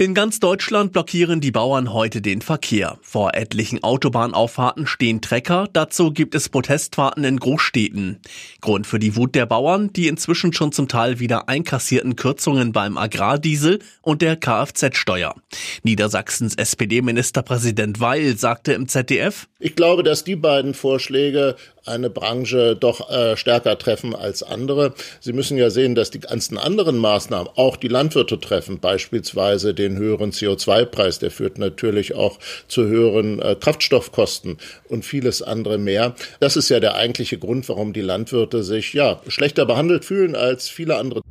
In ganz Deutschland blockieren die Bauern heute den Verkehr. Vor etlichen Autobahnauffahrten stehen Trecker, dazu gibt es Protestfahrten in Großstädten. Grund für die Wut der Bauern, die inzwischen schon zum Teil wieder einkassierten Kürzungen beim Agrardiesel und der Kfz-Steuer. Niedersachsens SPD-Ministerpräsident Weil sagte im ZDF, Ich glaube, dass die beiden Vorschläge eine Branche doch äh, stärker treffen als andere. Sie müssen ja sehen, dass die ganzen anderen Maßnahmen auch die Landwirte treffen, beispielsweise den höheren CO2-Preis, der führt natürlich auch zu höheren äh, Kraftstoffkosten und vieles andere mehr. Das ist ja der eigentliche Grund, warum die Landwirte sich ja schlechter behandelt fühlen als viele andere.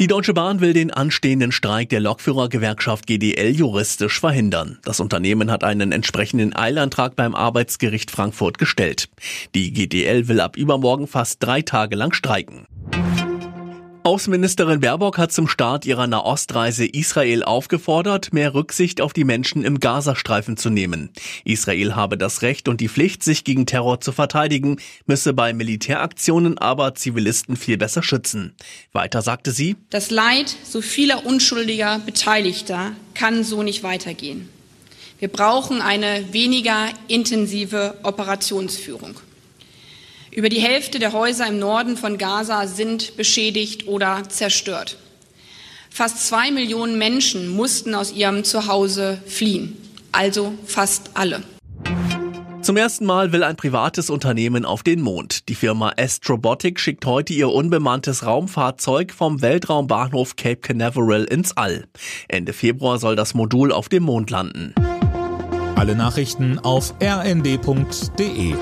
Die Deutsche Bahn will den anstehenden Streik der Lokführergewerkschaft GDL juristisch verhindern. Das Unternehmen hat einen entsprechenden Eilantrag beim Arbeitsgericht Frankfurt gestellt. Die GDL will ab übermorgen fast drei Tage lang streiken. Außenministerin Baerbock hat zum Start ihrer Nahostreise Israel aufgefordert, mehr Rücksicht auf die Menschen im Gazastreifen zu nehmen. Israel habe das Recht und die Pflicht, sich gegen Terror zu verteidigen, müsse bei Militäraktionen aber Zivilisten viel besser schützen. Weiter sagte sie, Das Leid so vieler unschuldiger Beteiligter kann so nicht weitergehen. Wir brauchen eine weniger intensive Operationsführung. Über die Hälfte der Häuser im Norden von Gaza sind beschädigt oder zerstört. Fast zwei Millionen Menschen mussten aus ihrem Zuhause fliehen, also fast alle. Zum ersten Mal will ein privates Unternehmen auf den Mond. Die Firma Astrobotic schickt heute ihr unbemanntes Raumfahrzeug vom Weltraumbahnhof Cape Canaveral ins All. Ende Februar soll das Modul auf dem Mond landen. Alle Nachrichten auf rnd.de